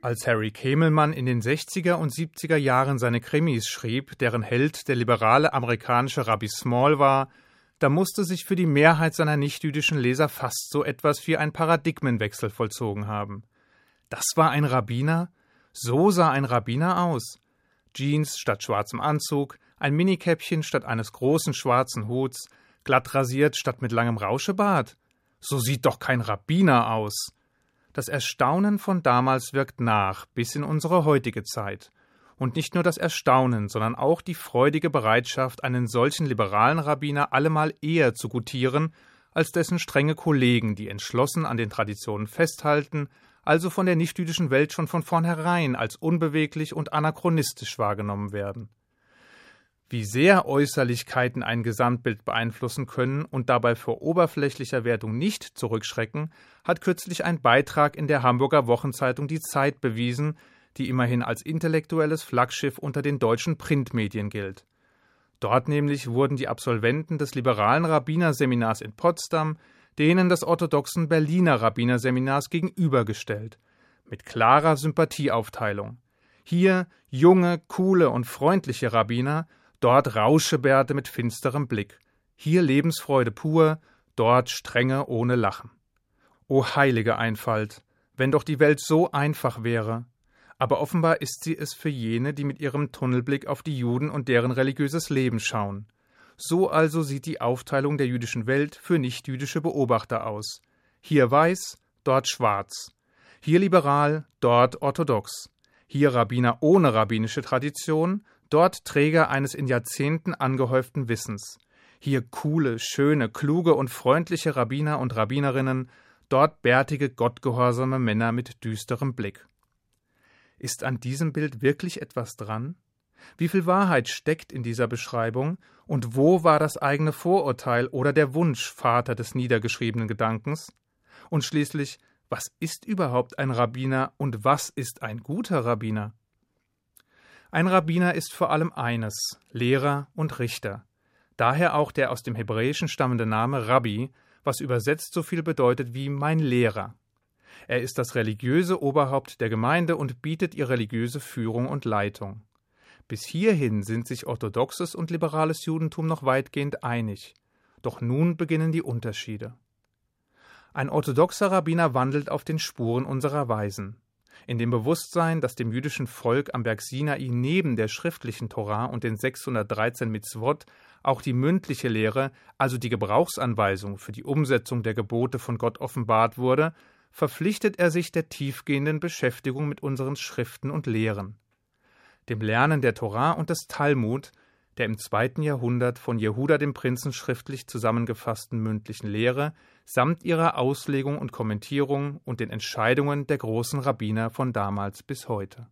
Als Harry Kemelmann in den 60er und 70er Jahren seine Krimis schrieb, deren Held der liberale amerikanische Rabbi Small war, da musste sich für die Mehrheit seiner nichtjüdischen Leser fast so etwas wie ein Paradigmenwechsel vollzogen haben. Das war ein Rabbiner? So sah ein Rabbiner aus. Jeans statt schwarzem Anzug, ein Minikäppchen statt eines großen schwarzen Huts, glatt rasiert statt mit langem Rauschebart. So sieht doch kein Rabbiner aus. Das Erstaunen von damals wirkt nach bis in unsere heutige Zeit. Und nicht nur das Erstaunen, sondern auch die freudige Bereitschaft, einen solchen liberalen Rabbiner allemal eher zu gutieren, als dessen strenge Kollegen, die entschlossen an den Traditionen festhalten, also von der nichtjüdischen Welt schon von vornherein als unbeweglich und anachronistisch wahrgenommen werden. Wie sehr Äußerlichkeiten ein Gesamtbild beeinflussen können und dabei vor oberflächlicher Wertung nicht zurückschrecken, hat kürzlich ein Beitrag in der Hamburger Wochenzeitung Die Zeit bewiesen, die immerhin als intellektuelles Flaggschiff unter den deutschen Printmedien gilt. Dort nämlich wurden die Absolventen des liberalen Rabbinerseminars in Potsdam denen des orthodoxen Berliner Rabbinerseminars gegenübergestellt, mit klarer Sympathieaufteilung. Hier junge, coole und freundliche Rabbiner, dort Rauschebärte mit finsterem Blick, hier Lebensfreude pur, dort Strenge ohne Lachen. O heilige Einfalt, wenn doch die Welt so einfach wäre, aber offenbar ist sie es für jene, die mit ihrem Tunnelblick auf die Juden und deren religiöses Leben schauen. So also sieht die Aufteilung der jüdischen Welt für nichtjüdische Beobachter aus. Hier weiß, dort schwarz. Hier liberal, dort orthodox. Hier Rabbiner ohne rabbinische Tradition, dort Träger eines in Jahrzehnten angehäuften Wissens. Hier coole, schöne, kluge und freundliche Rabbiner und Rabbinerinnen, dort bärtige, gottgehorsame Männer mit düsterem Blick. Ist an diesem Bild wirklich etwas dran? Wie viel Wahrheit steckt in dieser Beschreibung und wo war das eigene Vorurteil oder der Wunsch Vater des niedergeschriebenen Gedankens? Und schließlich, was ist überhaupt ein Rabbiner und was ist ein guter Rabbiner? Ein Rabbiner ist vor allem eines, Lehrer und Richter. Daher auch der aus dem Hebräischen stammende Name Rabbi, was übersetzt so viel bedeutet wie mein Lehrer. Er ist das religiöse Oberhaupt der Gemeinde und bietet ihr religiöse Führung und Leitung. Bis hierhin sind sich orthodoxes und liberales Judentum noch weitgehend einig. Doch nun beginnen die Unterschiede. Ein orthodoxer Rabbiner wandelt auf den Spuren unserer Weisen. In dem Bewusstsein, dass dem jüdischen Volk am Berg Sinai neben der schriftlichen Torah und den 613 Mitzvot auch die mündliche Lehre, also die Gebrauchsanweisung für die Umsetzung der Gebote von Gott offenbart wurde, verpflichtet er sich der tiefgehenden Beschäftigung mit unseren Schriften und Lehren dem Lernen der Torah und des Talmud, der im zweiten Jahrhundert von Jehuda dem Prinzen schriftlich zusammengefassten mündlichen Lehre, samt ihrer Auslegung und Kommentierung und den Entscheidungen der großen Rabbiner von damals bis heute.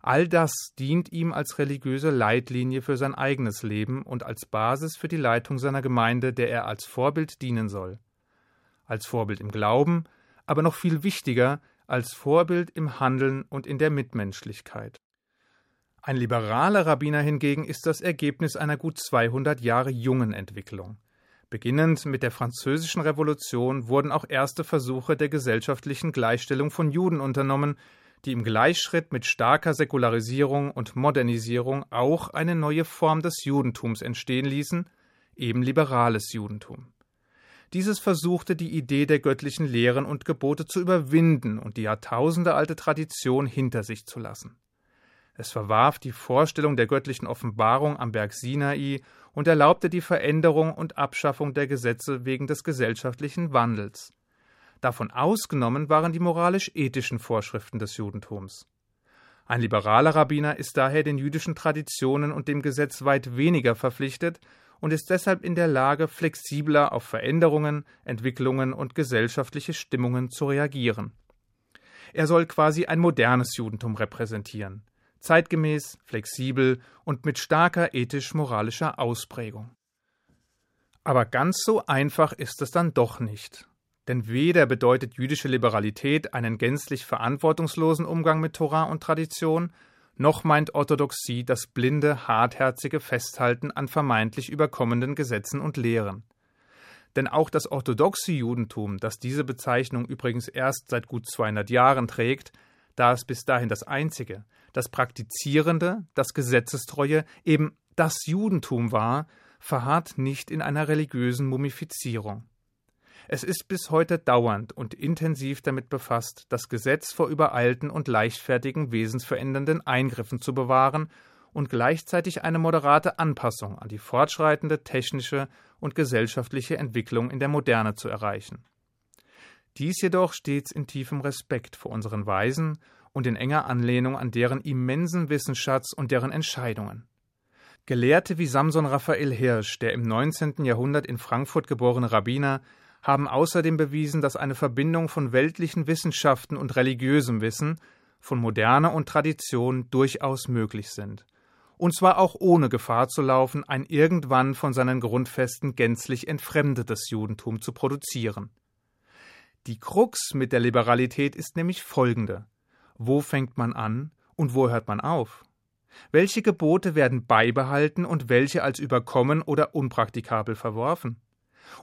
All das dient ihm als religiöse Leitlinie für sein eigenes Leben und als Basis für die Leitung seiner Gemeinde, der er als Vorbild dienen soll. Als Vorbild im Glauben, aber noch viel wichtiger, als Vorbild im Handeln und in der Mitmenschlichkeit. Ein liberaler Rabbiner hingegen ist das Ergebnis einer gut 200 Jahre jungen Entwicklung. Beginnend mit der Französischen Revolution wurden auch erste Versuche der gesellschaftlichen Gleichstellung von Juden unternommen, die im Gleichschritt mit starker Säkularisierung und Modernisierung auch eine neue Form des Judentums entstehen ließen, eben liberales Judentum. Dieses versuchte die Idee der göttlichen Lehren und Gebote zu überwinden und die jahrtausendealte Tradition hinter sich zu lassen. Es verwarf die Vorstellung der göttlichen Offenbarung am Berg Sinai und erlaubte die Veränderung und Abschaffung der Gesetze wegen des gesellschaftlichen Wandels. Davon ausgenommen waren die moralisch-ethischen Vorschriften des Judentums. Ein liberaler Rabbiner ist daher den jüdischen Traditionen und dem Gesetz weit weniger verpflichtet und ist deshalb in der Lage, flexibler auf Veränderungen, Entwicklungen und gesellschaftliche Stimmungen zu reagieren. Er soll quasi ein modernes Judentum repräsentieren zeitgemäß, flexibel und mit starker ethisch-moralischer Ausprägung. Aber ganz so einfach ist es dann doch nicht. Denn weder bedeutet jüdische Liberalität einen gänzlich verantwortungslosen Umgang mit Torah und Tradition, noch meint Orthodoxie das blinde, hartherzige Festhalten an vermeintlich überkommenen Gesetzen und Lehren. Denn auch das orthodoxe Judentum, das diese Bezeichnung übrigens erst seit gut 200 Jahren trägt, da es bis dahin das einzige, das praktizierende, das gesetzestreue, eben das Judentum war, verharrt nicht in einer religiösen Mumifizierung. Es ist bis heute dauernd und intensiv damit befasst, das Gesetz vor übereilten und leichtfertigen wesensverändernden Eingriffen zu bewahren und gleichzeitig eine moderate Anpassung an die fortschreitende technische und gesellschaftliche Entwicklung in der Moderne zu erreichen. Dies jedoch stets in tiefem Respekt vor unseren Weisen und in enger Anlehnung an deren immensen Wissensschatz und deren Entscheidungen. Gelehrte wie Samson Raphael Hirsch, der im 19. Jahrhundert in Frankfurt geborene Rabbiner, haben außerdem bewiesen, dass eine Verbindung von weltlichen Wissenschaften und religiösem Wissen, von Moderne und Tradition durchaus möglich sind. Und zwar auch ohne Gefahr zu laufen, ein irgendwann von seinen Grundfesten gänzlich entfremdetes Judentum zu produzieren. Die Krux mit der Liberalität ist nämlich folgende. Wo fängt man an und wo hört man auf? Welche Gebote werden beibehalten und welche als überkommen oder unpraktikabel verworfen?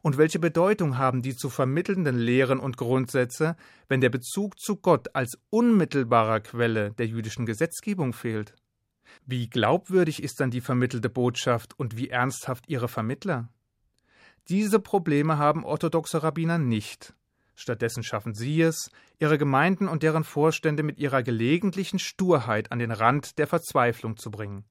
Und welche Bedeutung haben die zu vermittelnden Lehren und Grundsätze, wenn der Bezug zu Gott als unmittelbarer Quelle der jüdischen Gesetzgebung fehlt? Wie glaubwürdig ist dann die vermittelte Botschaft und wie ernsthaft ihre Vermittler? Diese Probleme haben orthodoxe Rabbiner nicht. Stattdessen schaffen sie es, ihre Gemeinden und deren Vorstände mit ihrer gelegentlichen Sturheit an den Rand der Verzweiflung zu bringen.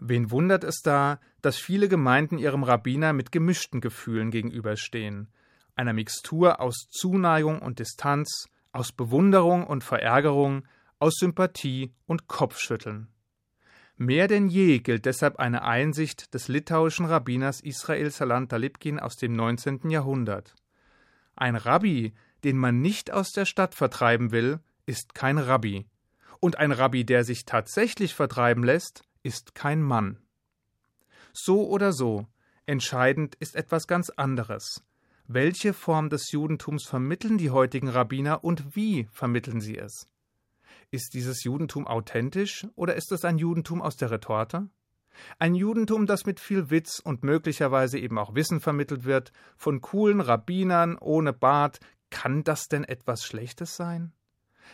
Wen wundert es da, dass viele Gemeinden ihrem Rabbiner mit gemischten Gefühlen gegenüberstehen, einer Mixtur aus Zuneigung und Distanz, aus Bewunderung und Verärgerung, aus Sympathie und Kopfschütteln. Mehr denn je gilt deshalb eine Einsicht des litauischen Rabbiners Israel Salant Talibkin aus dem 19. Jahrhundert. Ein Rabbi, den man nicht aus der Stadt vertreiben will, ist kein Rabbi. Und ein Rabbi, der sich tatsächlich vertreiben lässt, ist kein Mann. So oder so, entscheidend ist etwas ganz anderes. Welche Form des Judentums vermitteln die heutigen Rabbiner und wie vermitteln sie es? Ist dieses Judentum authentisch oder ist es ein Judentum aus der Retorte? Ein Judentum, das mit viel Witz und möglicherweise eben auch Wissen vermittelt wird, von coolen Rabbinern ohne Bart, kann das denn etwas Schlechtes sein?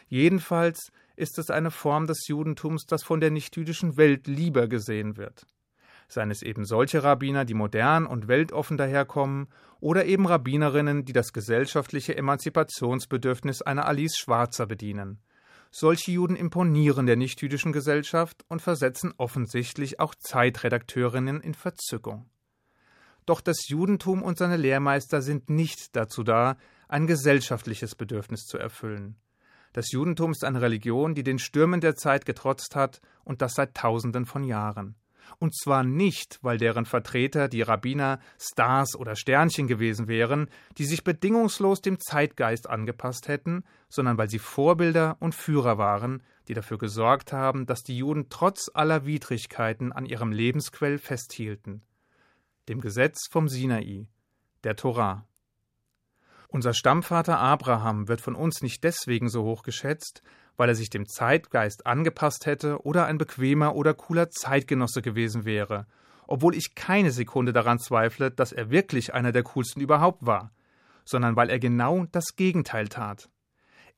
Jedenfalls ist es eine Form des Judentums, das von der nichtjüdischen Welt lieber gesehen wird. Seien es eben solche Rabbiner, die modern und weltoffen daherkommen, oder eben Rabbinerinnen, die das gesellschaftliche Emanzipationsbedürfnis einer Alice Schwarzer bedienen. Solche Juden imponieren der nichtjüdischen Gesellschaft und versetzen offensichtlich auch Zeitredakteurinnen in Verzückung. Doch das Judentum und seine Lehrmeister sind nicht dazu da, ein gesellschaftliches Bedürfnis zu erfüllen. Das Judentum ist eine Religion, die den Stürmen der Zeit getrotzt hat und das seit Tausenden von Jahren. Und zwar nicht, weil deren Vertreter, die Rabbiner, Stars oder Sternchen gewesen wären, die sich bedingungslos dem Zeitgeist angepasst hätten, sondern weil sie Vorbilder und Führer waren, die dafür gesorgt haben, dass die Juden trotz aller Widrigkeiten an ihrem Lebensquell festhielten. Dem Gesetz vom Sinai, der Torah. Unser Stammvater Abraham wird von uns nicht deswegen so hoch geschätzt, weil er sich dem Zeitgeist angepasst hätte oder ein bequemer oder cooler Zeitgenosse gewesen wäre, obwohl ich keine Sekunde daran zweifle, dass er wirklich einer der coolsten überhaupt war, sondern weil er genau das Gegenteil tat.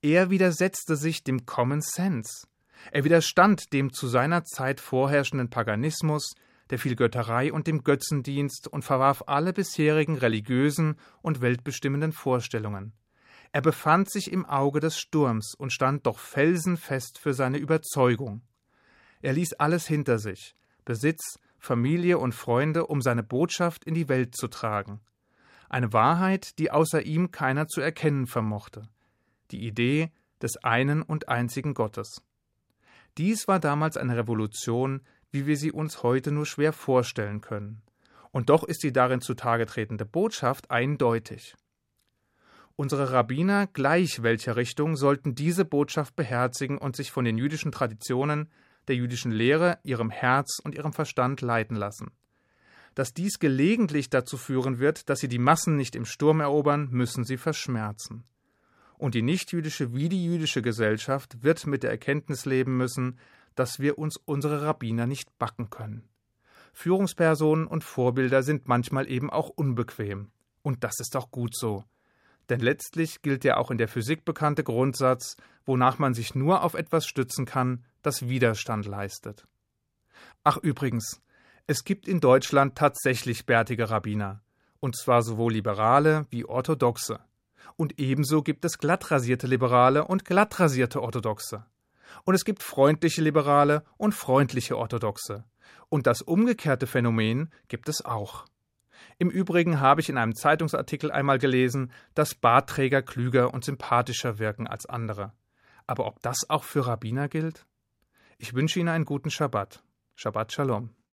Er widersetzte sich dem Common Sense. Er widerstand dem zu seiner Zeit vorherrschenden Paganismus, der Vielgötterei und dem Götzendienst und verwarf alle bisherigen religiösen und weltbestimmenden Vorstellungen. Er befand sich im Auge des Sturms und stand doch felsenfest für seine Überzeugung. Er ließ alles hinter sich Besitz, Familie und Freunde, um seine Botschaft in die Welt zu tragen. Eine Wahrheit, die außer ihm keiner zu erkennen vermochte. Die Idee des einen und einzigen Gottes. Dies war damals eine Revolution, wie wir sie uns heute nur schwer vorstellen können. Und doch ist die darin zutage tretende Botschaft eindeutig. Unsere Rabbiner, gleich welcher Richtung, sollten diese Botschaft beherzigen und sich von den jüdischen Traditionen, der jüdischen Lehre, ihrem Herz und ihrem Verstand leiten lassen. Dass dies gelegentlich dazu führen wird, dass sie die Massen nicht im Sturm erobern, müssen sie verschmerzen. Und die nichtjüdische wie die jüdische Gesellschaft wird mit der Erkenntnis leben müssen, dass wir uns unsere Rabbiner nicht backen können. Führungspersonen und Vorbilder sind manchmal eben auch unbequem. Und das ist auch gut so. Denn letztlich gilt ja auch in der Physik bekannte Grundsatz, wonach man sich nur auf etwas stützen kann, das Widerstand leistet. Ach übrigens, es gibt in Deutschland tatsächlich bärtige Rabbiner, und zwar sowohl Liberale wie Orthodoxe. Und ebenso gibt es glattrasierte Liberale und glattrasierte Orthodoxe. Und es gibt freundliche Liberale und freundliche Orthodoxe. Und das umgekehrte Phänomen gibt es auch. Im Übrigen habe ich in einem Zeitungsartikel einmal gelesen, dass Bartträger klüger und sympathischer wirken als andere. Aber ob das auch für Rabbiner gilt? Ich wünsche Ihnen einen guten Schabbat. Shabbat Shalom.